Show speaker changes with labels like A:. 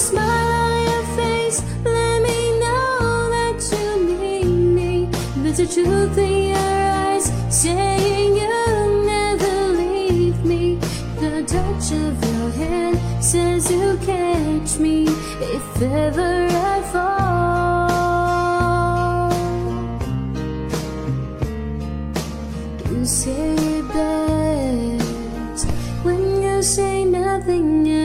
A: smile on your face. Let me know that you need me. There's a truth in your eyes Saying you'll never leave me. The touch of your hand Says you'll catch me If ever I fall. You say it best When you say nothing else